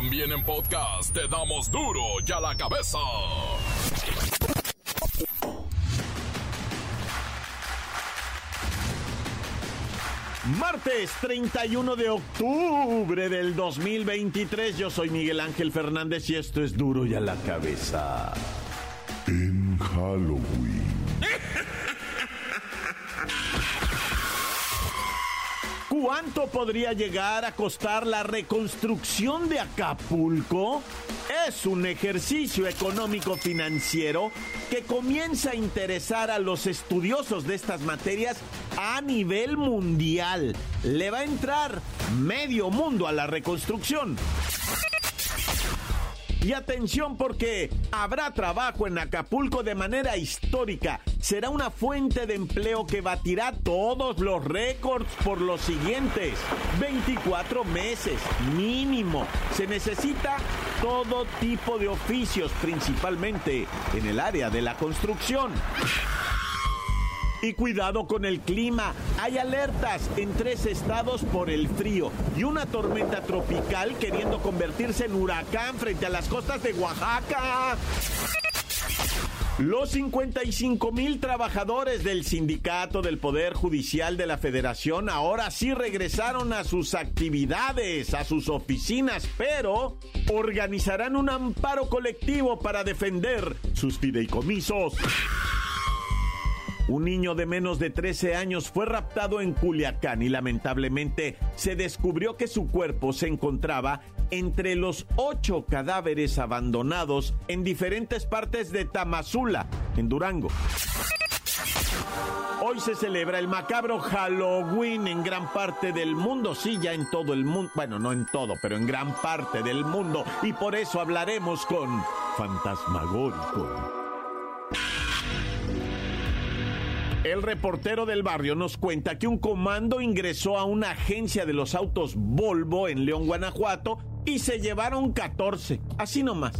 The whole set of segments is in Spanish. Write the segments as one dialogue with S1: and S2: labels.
S1: También en podcast te damos duro y a la cabeza.
S2: Martes 31 de octubre del 2023, yo soy Miguel Ángel Fernández y esto es duro y a la cabeza.
S3: En Halloween.
S2: ¿Cuánto podría llegar a costar la reconstrucción de Acapulco? Es un ejercicio económico financiero que comienza a interesar a los estudiosos de estas materias a nivel mundial. Le va a entrar medio mundo a la reconstrucción. Y atención porque habrá trabajo en Acapulco de manera histórica. Será una fuente de empleo que batirá todos los récords por los siguientes 24 meses mínimo. Se necesita todo tipo de oficios, principalmente en el área de la construcción. Y cuidado con el clima. Hay alertas en tres estados por el frío y una tormenta tropical queriendo convertirse en huracán frente a las costas de Oaxaca. Los 55 mil trabajadores del sindicato del Poder Judicial de la Federación ahora sí regresaron a sus actividades, a sus oficinas, pero organizarán un amparo colectivo para defender sus fideicomisos. Un niño de menos de 13 años fue raptado en Culiacán y lamentablemente se descubrió que su cuerpo se encontraba entre los ocho cadáveres abandonados en diferentes partes de Tamazula, en Durango. Hoy se celebra el macabro Halloween en gran parte del mundo, sí, ya en todo el mundo, bueno, no en todo, pero en gran parte del mundo, y por eso hablaremos con Fantasmagórico. El reportero del barrio nos cuenta que un comando ingresó a una agencia de los autos Volvo en León, Guanajuato, y se llevaron 14, así nomás.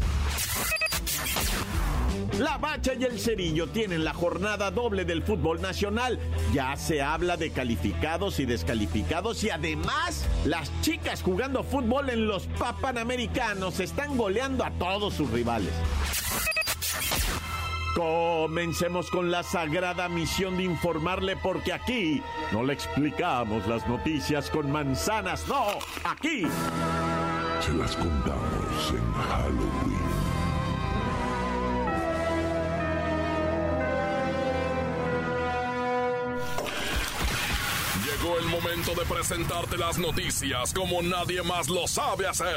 S2: La Bacha y el Cerillo tienen la jornada doble del fútbol nacional. Ya se habla de calificados y descalificados y además las chicas jugando fútbol en los Papanamericanos están goleando a todos sus rivales. Comencemos con la sagrada misión de informarle porque aquí no le explicamos las noticias con manzanas, no, aquí
S3: Se las contamos en Halloween.
S1: Llegó el momento de presentarte las noticias como nadie más lo sabe hacer.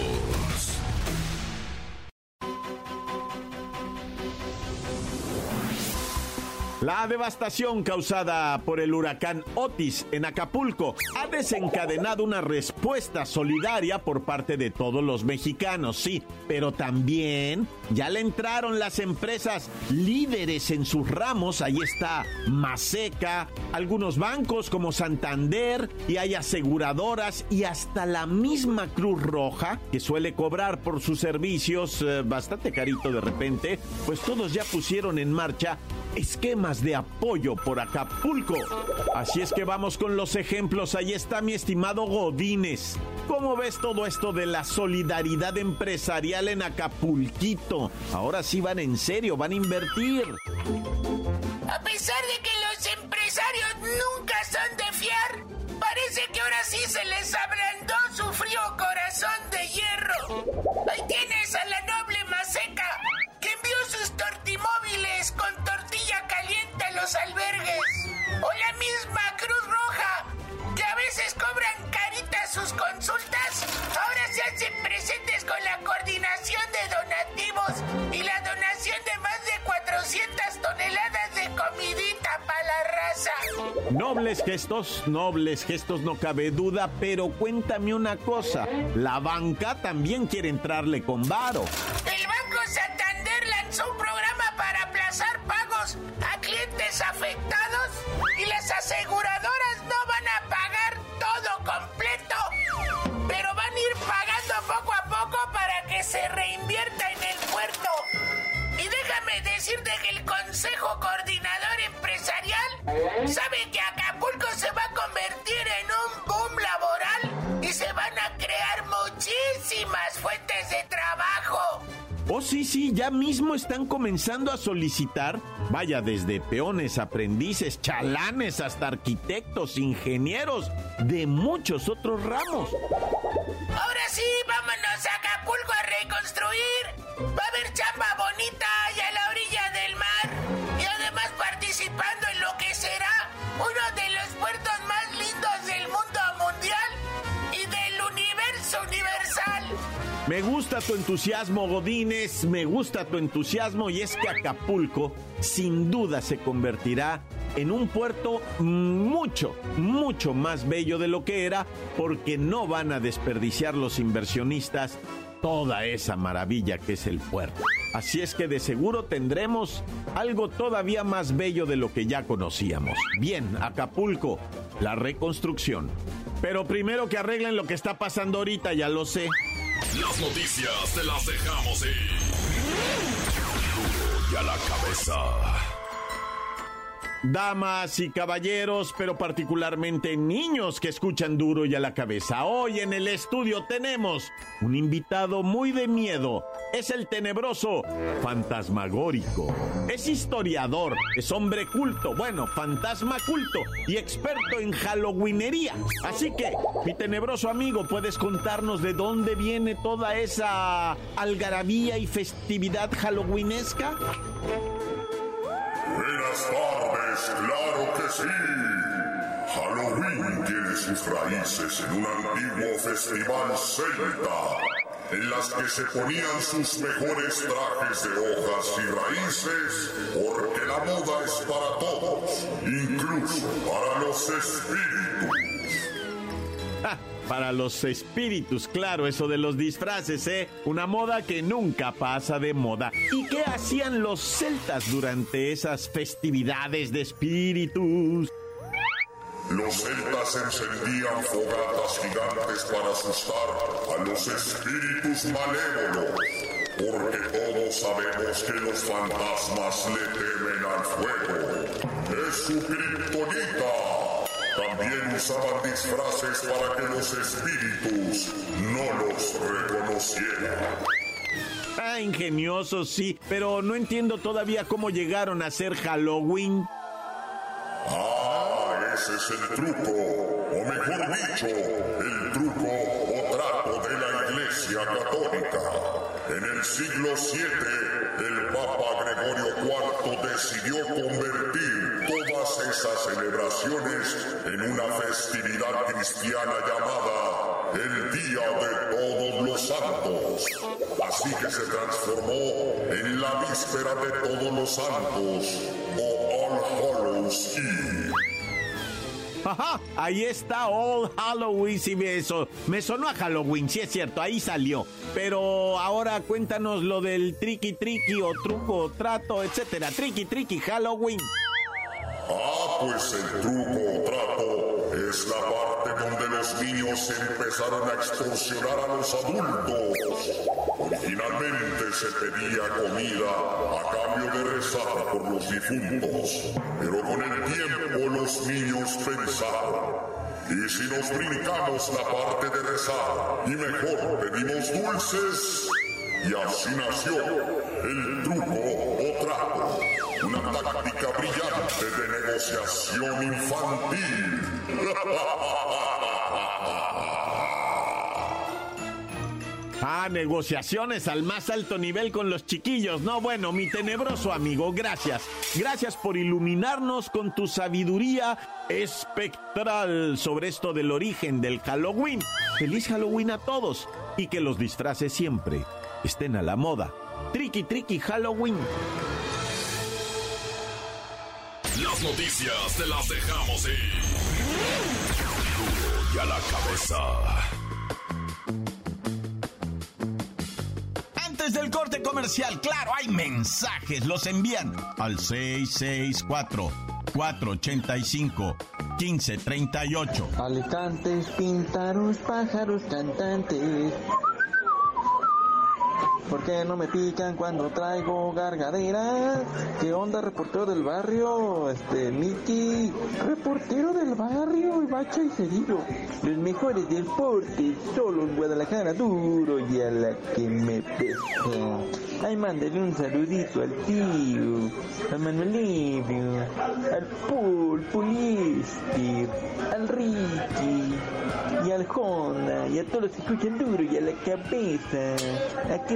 S2: La devastación causada por el huracán Otis en Acapulco ha desencadenado una respuesta solidaria por parte de todos los mexicanos, sí, pero también ya le entraron las empresas líderes en sus ramos, ahí está Maseca, algunos bancos como Santander y hay aseguradoras y hasta la misma Cruz Roja que suele cobrar por sus servicios eh, bastante carito de repente, pues todos ya pusieron en marcha esquemas de apoyo por Acapulco. Así es que vamos con los ejemplos. Ahí está mi estimado Godínez. ¿Cómo ves todo esto de la solidaridad empresarial en Acapulquito? Ahora sí van en serio, van a invertir.
S4: A pesar de que los empresarios nunca son de fiar, parece que ahora sí se les ablandó su frío corazón de hierro. Ahí tienes a la noble Maseca, que envió sus tortimóviles con tortilla caliente a los albergues. O la misma Cruz Roja, que a veces cobran caritas sus consultas, ahora se hacen presentes con la coordinación de donativos y la donación de más de 400 toneladas de comidita para la raza.
S2: Nobles gestos, nobles gestos, no cabe duda, pero cuéntame una cosa, la banca también quiere entrarle con varo.
S4: El Banco Santander lanzó un programa para aplazar pagos a clientes afectados se reinvierta en el puerto. Y déjame decirte que el Consejo Coordinador Empresarial sabe que Acapulco se va a convertir en un boom laboral y se van a crear muchísimas fuentes de trabajo.
S2: Oh, sí, sí, ya mismo están comenzando a solicitar, vaya, desde peones, aprendices, chalanes, hasta arquitectos, ingenieros, de muchos otros ramos.
S4: Ahora sí, vámonos a
S2: Me gusta tu entusiasmo, Godínez, me gusta tu entusiasmo y es que Acapulco sin duda se convertirá en un puerto mucho, mucho más bello de lo que era porque no van a desperdiciar los inversionistas toda esa maravilla que es el puerto. Así es que de seguro tendremos algo todavía más bello de lo que ya conocíamos. Bien, Acapulco, la reconstrucción. Pero primero que arreglen lo que está pasando ahorita, ya lo sé.
S1: Las noticias te las dejamos ir. Y a la cabeza.
S2: Damas y caballeros, pero particularmente niños que escuchan duro y a la cabeza. Hoy en el estudio tenemos un invitado muy de miedo. Es el tenebroso fantasmagórico. Es historiador, es hombre culto, bueno, fantasma culto y experto en halloweenería. Así que, mi tenebroso amigo, ¿puedes contarnos de dónde viene toda esa algarabía y festividad halloweenesca?
S3: Buenas tardes, claro que sí. Halloween tiene sus raíces en un antiguo festival celta, las que se ponían sus mejores trajes de hojas y raíces, porque la moda es para todos, incluso para los espíritus.
S2: Ah, para los espíritus, claro, eso de los disfraces, ¿eh? Una moda que nunca pasa de moda. ¿Y qué hacían los celtas durante esas festividades de espíritus?
S3: Los celtas encendían fogatas gigantes para asustar a los espíritus malévolos, porque todos sabemos que los fantasmas le temen al fuego. Es su kriptonita. También usaban disfraces para que los espíritus no los reconocieran.
S2: Ah, ingenioso, sí, pero no entiendo todavía cómo llegaron a ser Halloween.
S3: Ah, ese es el truco, o mejor dicho, el truco o trato de la Iglesia Católica. En el siglo VII, el Papa Gregorio IV decidió convertir todas esas celebraciones en una festividad cristiana llamada el Día de Todos los Santos. Así que se transformó en la víspera de Todos los Santos, o All Hallows Eve.
S2: Ajá, ahí está All Halloween, sí, eso, me sonó a Halloween, sí es cierto, ahí salió. Pero ahora cuéntanos lo del tricky tricky o truco o trato, etcétera. Tricky tricky Halloween.
S3: Ah, pues el truco o trato es la parte donde los niños empezaron a extorsionar a los adultos. Originalmente se pedía comida a cambio de rezar por los difuntos, pero con el tiempo los niños pensaron, ¿y si nos brincamos la parte de rezar y mejor pedimos dulces? Y así nació el truco o trato, una táctica brillante de negociación infantil.
S2: Ah, negociaciones al más alto nivel con los chiquillos. No, bueno, mi tenebroso amigo, gracias. Gracias por iluminarnos con tu sabiduría espectral sobre esto del origen del Halloween. Feliz Halloween a todos y que los disfraces siempre estén a la moda. Tricky, tricky Halloween.
S1: Las noticias te las dejamos ir. Duro y a la cabeza.
S2: Antes del corte comercial, claro, hay mensajes. Los envían al 664-485-1538.
S5: Alicantes, píntaros, pájaros, cantantes. ¿Por qué no me pican cuando traigo gargadera? ¿Qué onda, reportero del barrio? Este, Miki, reportero del barrio, bacha y cerillo. Los mejores deportes, solo en Guadalajara, duro y a la que me pesa. Ay, mándale un saludito al tío, a Manuelito, al Pulisti, al Ricky y al Honda y a todos los que escuchan duro y a la cabeza. Aquí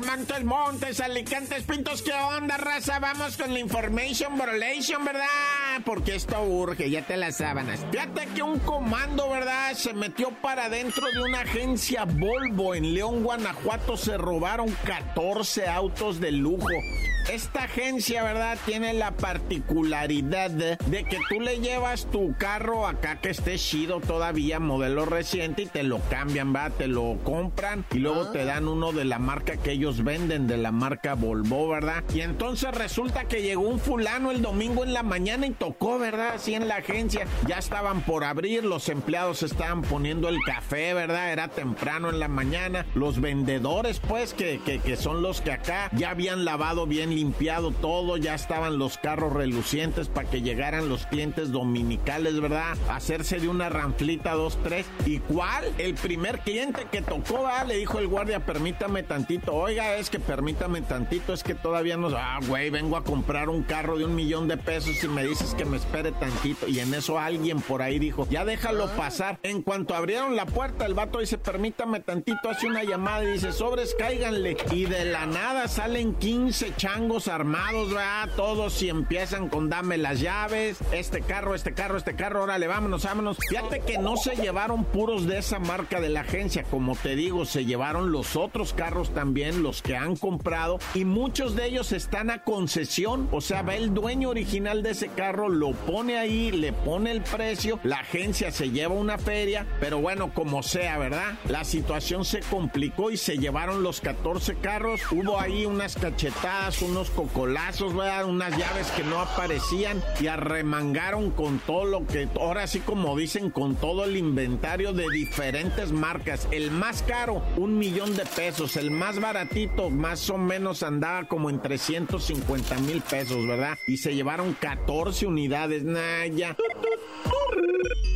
S2: Montes, Montes, Alicantes, Pintos, ¿qué onda, raza? Vamos con la information, borolation, ¿verdad? Porque esto urge, ya te las sábanas. Fíjate que un comando, ¿verdad? Se metió para dentro de una agencia Volvo en León, Guanajuato. Se robaron 14 autos de lujo. Esta agencia, ¿verdad? Tiene la particularidad de, que tú le llevas tu carro acá que esté chido todavía, modelo reciente, y te lo cambian, ¿verdad? Te lo compran y luego te dan uno de la marca que ellos venden, de la marca Volvo, ¿verdad? Y entonces resulta que llegó un fulano el domingo en la mañana y tocó, ¿verdad? Así en la agencia. Ya estaban por abrir, los empleados estaban poniendo el café, ¿verdad? Era temprano en la mañana. Los vendedores, pues, que, que, que son los que acá ya habían lavado bien limpiado todo, ya estaban los carros relucientes para que llegaran los clientes dominicales, ¿verdad? Hacerse de una ranflita, dos, tres. ¿Y cuál? El primer cliente que tocó, ¿verdad? Le dijo el guardia, permítame tantito. Oiga, es que permítame tantito, es que todavía no... Ah, güey, vengo a comprar un carro de un millón de pesos y me dices que me espere tantito. Y en eso alguien por ahí dijo, ya déjalo pasar. En cuanto abrieron la puerta, el vato dice, permítame tantito, hace una llamada y dice, sobres, cáiganle. Y de la nada salen 15 changos armados, ¿verdad? Todos y empiezan con dame las llaves, este carro, este carro, este carro, órale, vámonos, vámonos. Fíjate que no se llevaron puros de esa marca de la agencia, como te digo, se llevaron los otros carros también, los que han comprado, y muchos de ellos están a concesión, o sea, va el dueño original de ese carro, lo pone ahí, le pone el precio, la agencia se lleva una feria, pero bueno, como sea, ¿verdad? La situación se complicó y se llevaron los 14 carros, hubo ahí unas cachetadas, un unos cocolazos, ¿verdad? unas llaves que no aparecían y arremangaron con todo lo que, ahora sí como dicen, con todo el inventario de diferentes marcas. El más caro, un millón de pesos. El más baratito, más o menos andaba como en 350 mil pesos, ¿verdad? Y se llevaron 14 unidades. Nah, ya.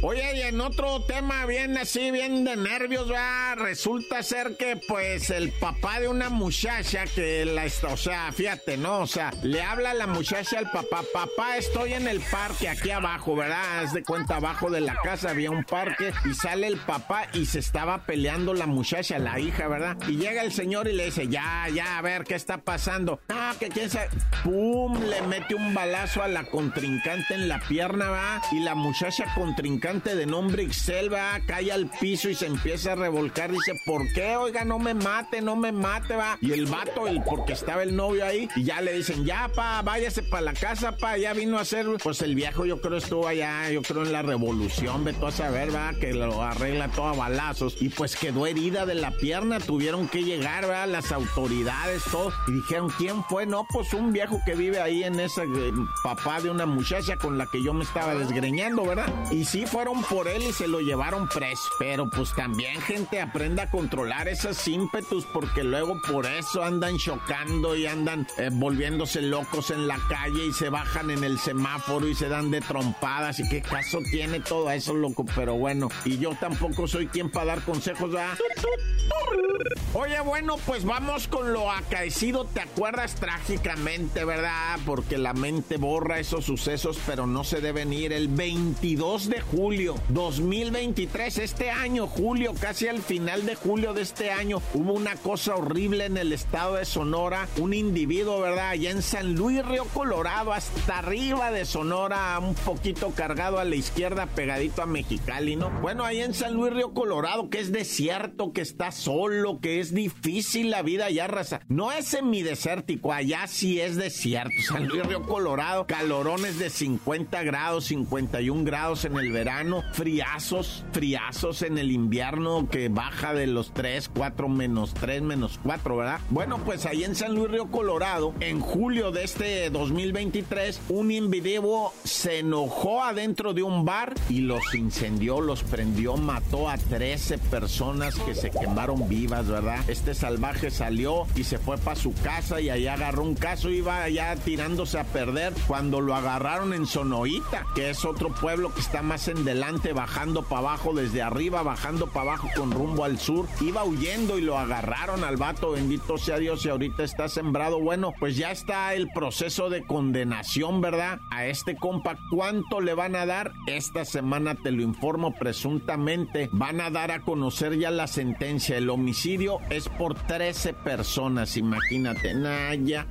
S2: Oye, y en otro tema bien así, bien de nervios, va, resulta ser que pues el papá de una muchacha que la está, o sea, fíjate, ¿no? O sea, le habla la muchacha al papá, papá, estoy en el parque aquí abajo, ¿verdad? Haz de cuenta, abajo de la casa había un parque y sale el papá y se estaba peleando la muchacha, la hija, ¿verdad? Y llega el señor y le dice, ya, ya, a ver, ¿qué está pasando? Ah, que quién sabe, pum, le mete un balazo a la contrincante en la pierna, va, y la muchacha contrincante de nombre Ixel va, cae al piso y se empieza a revolcar. Dice, ¿por qué? Oiga, no me mate, no me mate, va. Y el vato, el, porque estaba el novio ahí, y ya le dicen, ya, pa, váyase para la casa, pa, ya vino a hacer. Pues el viejo, yo creo, estuvo allá, yo creo en la revolución, todo a saber, va, que lo arregla todo a balazos. Y pues quedó herida de la pierna, tuvieron que llegar, va, las autoridades, todo. Y dijeron, ¿quién fue? No, pues un viejo que vive ahí en ese eh, papá de una muchacha con la que yo me estaba desgreñando, ¿verdad? Y sí, fue por él y se lo llevaron preso. Pero pues también gente aprenda a controlar esos ímpetus porque luego por eso andan chocando y andan eh, volviéndose locos en la calle y se bajan en el semáforo y se dan de trompadas. ¿Y qué caso tiene todo eso, loco? Pero bueno, y yo tampoco soy quien para dar consejos, ¿verdad? Oye, bueno, pues vamos con lo acaecido, ¿te acuerdas trágicamente, verdad? Porque la mente borra esos sucesos, pero no se deben ir. El 22 22 de julio 2023, este año, julio, casi al final de julio de este año, hubo una cosa horrible en el estado de Sonora. Un individuo, ¿verdad? Allá en San Luis Río Colorado, hasta arriba de Sonora, un poquito cargado a la izquierda, pegadito a Mexicali, ¿no? Bueno, ahí en San Luis Río Colorado, que es desierto, que está solo, que es difícil la vida allá, raza. No es semidesértico, allá sí es desierto. San Luis Río Colorado, calorones de 50 grados, 51 grados en el verano, friazos, friazos en el invierno que baja de los 3, 4, menos 3, menos 4, ¿verdad? Bueno, pues ahí en San Luis Río Colorado, en julio de este 2023, un individuo se enojó adentro de un bar y los incendió, los prendió, mató a 13 personas que se quemaron vivas, ¿verdad? Este salvaje salió y se fue para su casa y ahí agarró un caso, iba allá tirándose a perder cuando lo agarraron en Sonoita, que es otro pueblo que está más en delante, bajando para abajo desde arriba, bajando para abajo con rumbo al sur. Iba huyendo y lo agarraron al vato, bendito sea Dios, y ahorita está sembrado. Bueno, pues ya está el proceso de condenación, ¿verdad? A este compa, ¿cuánto le van a dar? Esta semana te lo informo, presuntamente van a dar a conocer ya la sentencia. El homicidio es por 13 personas, imagínate, Naya.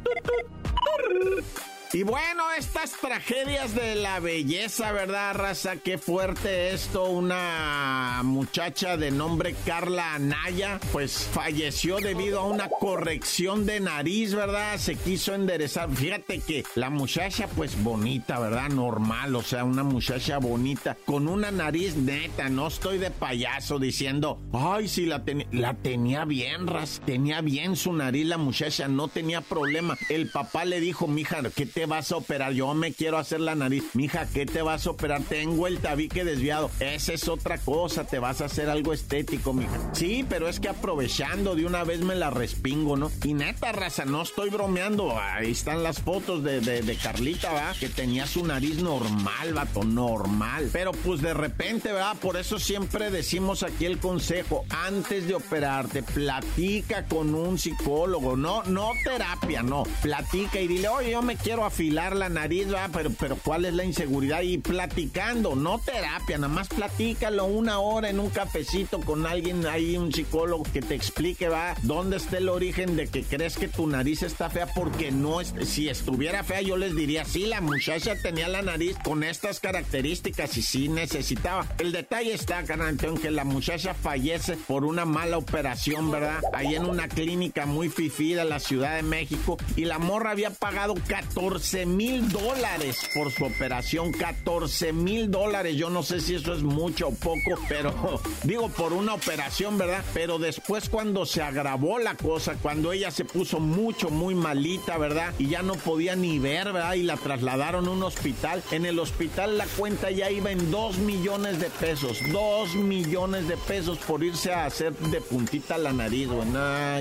S2: Y bueno, estas tragedias de la belleza, ¿verdad, raza? Qué fuerte esto. Una muchacha de nombre Carla Anaya, pues falleció debido a una corrección de nariz, ¿verdad? Se quiso enderezar. Fíjate que la muchacha, pues bonita, ¿verdad? Normal, o sea, una muchacha bonita, con una nariz neta. No estoy de payaso diciendo, ay, si la, la tenía bien, ras, tenía bien su nariz la muchacha, no tenía problema. El papá le dijo, mija, que te vas a operar? Yo me quiero hacer la nariz. Mija, ¿qué te vas a operar? Tengo el tabique desviado. Esa es otra cosa, te vas a hacer algo estético, mija. Sí, pero es que aprovechando de una vez me la respingo, ¿no? Y neta, raza, no estoy bromeando. Ahí están las fotos de, de, Carlita, ¿va? Que tenía su nariz normal, vato, normal. Pero pues de repente, ¿verdad? Por eso siempre decimos aquí el consejo. Antes de operarte, platica con un psicólogo. No, no terapia, no. Platica y dile, oye, yo me quiero afilar la nariz, ¿va? Pero, pero ¿cuál es la inseguridad? Y platicando, no terapia, nada más platícalo una hora en un cafecito con alguien ahí, un psicólogo que te explique, va, dónde está el origen de que crees que tu nariz está fea, porque no es, si estuviera fea, yo les diría, sí, la muchacha tenía la nariz con estas características y sí necesitaba. El detalle está, carnal, que la muchacha fallece por una mala operación, ¿verdad? Ahí en una clínica muy fifida en la Ciudad de México y la morra había pagado 14 14 mil dólares por su operación. 14 mil dólares. Yo no sé si eso es mucho o poco, pero digo por una operación, ¿verdad? Pero después cuando se agravó la cosa, cuando ella se puso mucho, muy malita, ¿verdad? Y ya no podía ni ver, ¿verdad? Y la trasladaron a un hospital. En el hospital la cuenta ya iba en 2 millones de pesos. 2 millones de pesos por irse a hacer de puntita la nariz,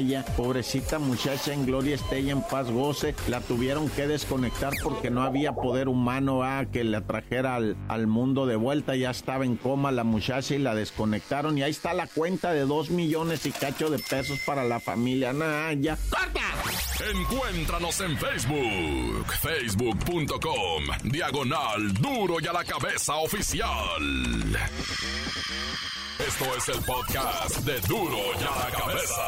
S2: ya Pobrecita muchacha en gloria esté en paz goce. La tuvieron que desconectar porque no había poder humano a que la trajera al, mundo de vuelta. Ya estaba en coma la muchacha y la desconectaron. Y ahí está la cuenta de dos millones y cacho de pesos para la familia. Naya. ¡Corta!
S1: Encuéntranos en Facebook. Facebook.com. Diagonal Duro y a la cabeza oficial. Esto es el podcast de Duro y a la cabeza.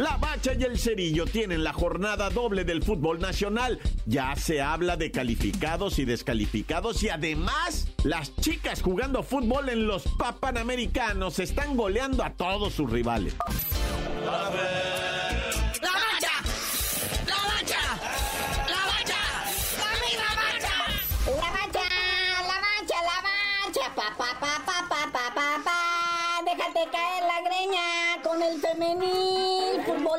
S2: La Bacha y el Cerillo tienen la jornada doble del fútbol nacional. Ya se habla de calificados y descalificados y además las chicas jugando fútbol en los Papanamericanos están goleando a todos sus rivales.
S4: ¡La Bacha! ¡La Bacha! ¡La Bacha! ¡La Bacha! ¡La Bacha! ¡La Bacha! ¡La Bacha! ¡Pa, pa, pa, pa, pa, pa, pa, pa! ¡Déjate caer la greña con el femenino!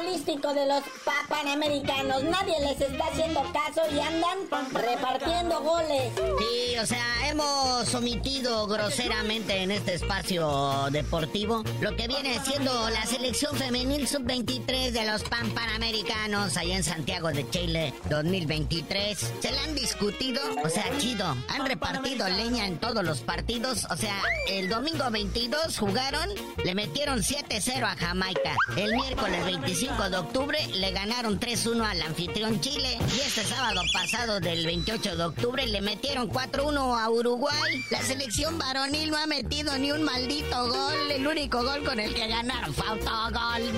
S4: Futbolístico de los panamericanos. Nadie les está haciendo caso y andan repartiendo goles.
S6: Sí, o sea, hemos omitido groseramente en este espacio deportivo lo que viene siendo la selección femenil sub-23 de los pan panamericanos allá en Santiago de Chile 2023. Se la han discutido, o sea, chido. Han repartido leña en todos los partidos. O sea, el domingo 22 jugaron, le metieron 7-0 a Jamaica. El miércoles 25 de octubre le ganaron ganaron 3-1 al anfitrión Chile. Y este sábado pasado del 28 de octubre le metieron 4-1 a Uruguay. La selección varonil no ha metido ni un maldito gol. El único gol con el que ganaron fue autogol.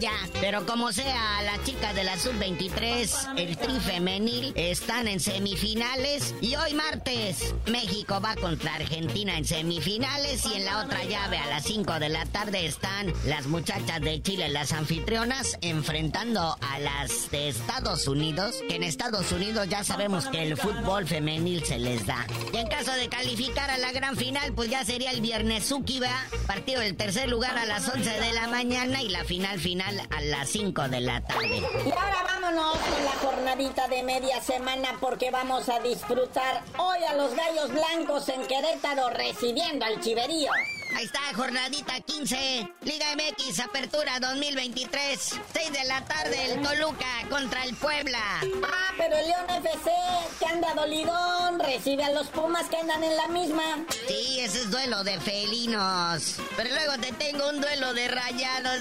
S6: ya. Pero como sea, las chicas de la sub-23, el tri femenil, están en semifinales. Y hoy martes, México va contra Argentina en semifinales. Y en la otra llave, a las 5 de la tarde, están las muchachas de Chile, las anfitrionas, enfrentando a las de Estados Unidos. Que en Estados Unidos ya sabemos que el fútbol femenil se les da. Y en caso de calificar a la gran final, pues ya sería el viernes va partido del tercer lugar a las 11 de la mañana y la final final a las 5 de la tarde.
S7: Y ahora vámonos con la jornadita de media semana porque vamos a disfrutar hoy a los Gallos Blancos en Querétaro recibiendo al Chiverío.
S6: Ahí está, jornadita 15, Liga MX, Apertura 2023, 6 de la tarde, el Toluca contra el Puebla.
S7: Ah, pero el León FC, que anda dolidón, recibe a los Pumas que andan en la misma.
S6: Sí, ese es duelo de felinos. Pero luego te tengo un duelo de rayados,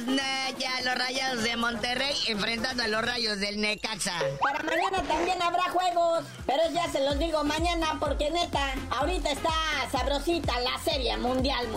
S6: ya, los rayados de Monterrey enfrentando a los rayos del Necaxa.
S7: Para mañana también habrá juegos, pero ya se los digo mañana porque neta, ahorita está sabrosita la serie mundial,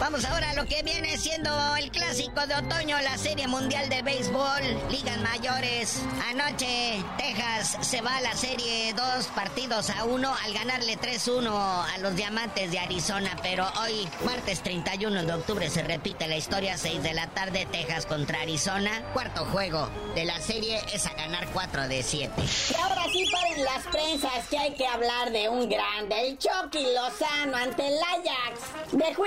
S6: Vamos ahora a lo que viene siendo el clásico de otoño, la Serie Mundial de Béisbol, Ligas Mayores. Anoche, Texas se va a la Serie 2 partidos a 1 al ganarle 3-1 a los Diamantes de Arizona. Pero hoy, martes 31 de octubre, se repite la historia, 6 de la tarde, Texas contra Arizona. Cuarto juego de la serie es a ganar 4 de 7.
S7: Y ahora sí paren las prensas que hay que hablar de un grande, el Chucky Lozano ante el Ajax.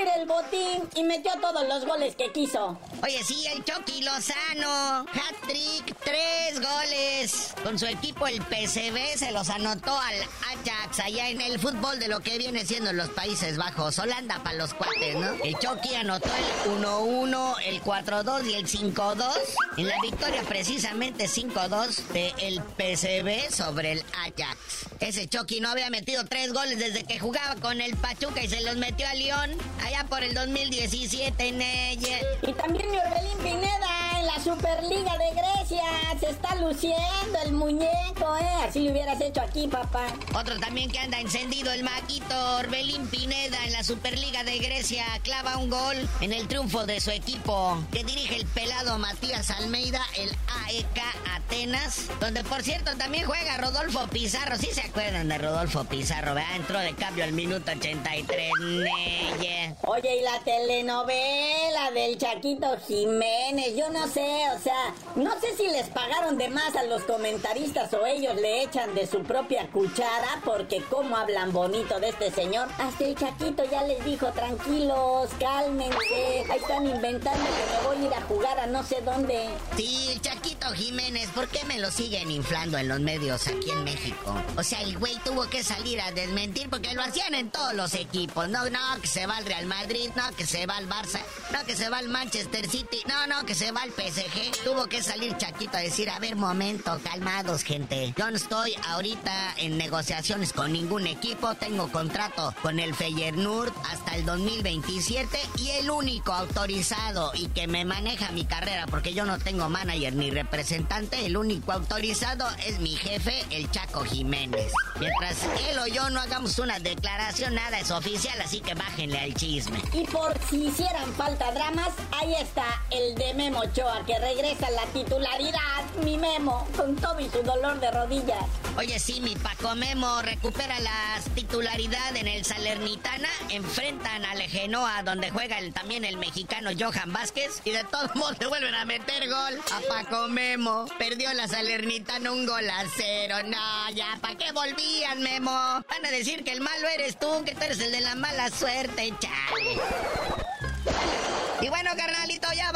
S7: El botín y metió todos los goles que quiso.
S6: Oye, sí, el Chucky Lozano. Hat-trick, tres goles. Con su equipo, el PCB, se los anotó al Ajax allá en el fútbol de lo que viene siendo los Países Bajos. Holanda para los cuates, ¿no? El Chucky anotó el 1-1, el 4-2 y el 5-2. En la victoria, precisamente 5-2 de el PCB sobre el Ajax. Ese Chucky no había metido tres goles desde que jugaba con el Pachuca y se los metió a León allá por el 2017 en ella.
S7: Y también Orbelín Pineda la Superliga de Grecia. Se está luciendo el muñeco, ¿eh? Así lo hubieras hecho aquí, papá.
S6: Otro también que anda encendido, el maquito Orbelín Pineda en la Superliga de Grecia. Clava un gol en el triunfo de su equipo que dirige el pelado Matías Almeida, el AEK Atenas. Donde, por cierto, también juega Rodolfo Pizarro. ¿Sí se acuerdan de Rodolfo Pizarro? ¿verdad? Entró de cambio al minuto 83. Neye.
S7: Oye, y la telenovela del Chaquito Jiménez, yo no sé, o sea, no sé si les pagaron de más a los comentaristas o ellos le echan de su propia cuchara, porque cómo hablan bonito de este señor. Hasta el Chaquito ya les dijo, tranquilos, cálmense, ahí están inventando que me voy a ir a jugar a no sé dónde.
S6: Sí, el Chaquito Jiménez, ¿por qué me lo siguen inflando en los medios aquí en México? O sea, el güey tuvo que salir a desmentir porque lo hacían en todos los equipos. No, no, que se va al Real Madrid no, que se va al Barça, no, que se va al Manchester City, no, no, que se va al PSG. Tuvo que salir Chaquito a decir, a ver, momento, calmados, gente. Yo no estoy ahorita en negociaciones con ningún equipo, tengo contrato con el Feyenoord hasta el 2027 y el único autorizado y que me maneja mi carrera, porque yo no tengo manager ni representante, el único autorizado es mi jefe, el Chaco Jiménez. Mientras él o yo no hagamos una declaración, nada es oficial, así que bájenle al chisme.
S7: Y por si hicieran falta dramas, ahí está el de Memo Ochoa que regresa la titularidad. Mi Memo, con todo y su dolor de rodillas.
S6: Oye, sí, mi Paco Memo recupera la titularidad en el Salernitana. Enfrentan al Genoa, donde juega también el mexicano Johan Vázquez. Y de todos modos le vuelven a meter gol a Paco Memo. Perdió la Salernitana un gol a cero. No, ya, ¿para qué volvían, Memo? Van a decir que el malo eres tú, que tú eres el de la mala suerte, chale. Y bueno, carnalito, ya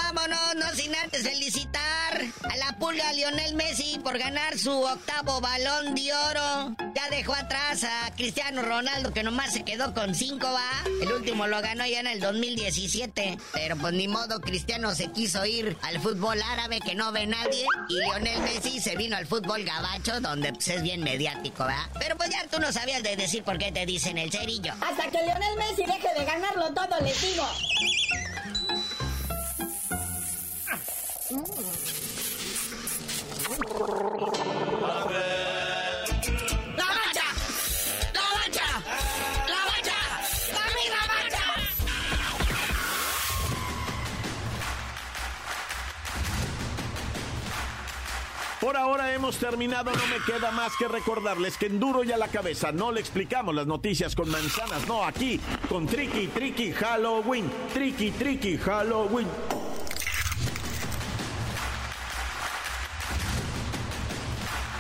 S6: felicitar a la pulga Lionel Messi por ganar su octavo balón de oro. Ya dejó atrás a Cristiano Ronaldo, que nomás se quedó con cinco, va. El último lo ganó ya en el 2017. Pero pues ni modo, Cristiano se quiso ir al fútbol árabe que no ve nadie. Y Lionel Messi se vino al fútbol gabacho, donde pues, es bien mediático, va. Pero pues ya tú no sabías de decir por qué te dicen el cerillo.
S7: Hasta que Lionel Messi deje de ganarlo todo, les digo.
S2: Por ahora hemos terminado, no me queda más que recordarles que en duro y a la cabeza no le explicamos las noticias con manzanas, no, aquí con Tricky Tricky Halloween, Tricky Tricky Halloween.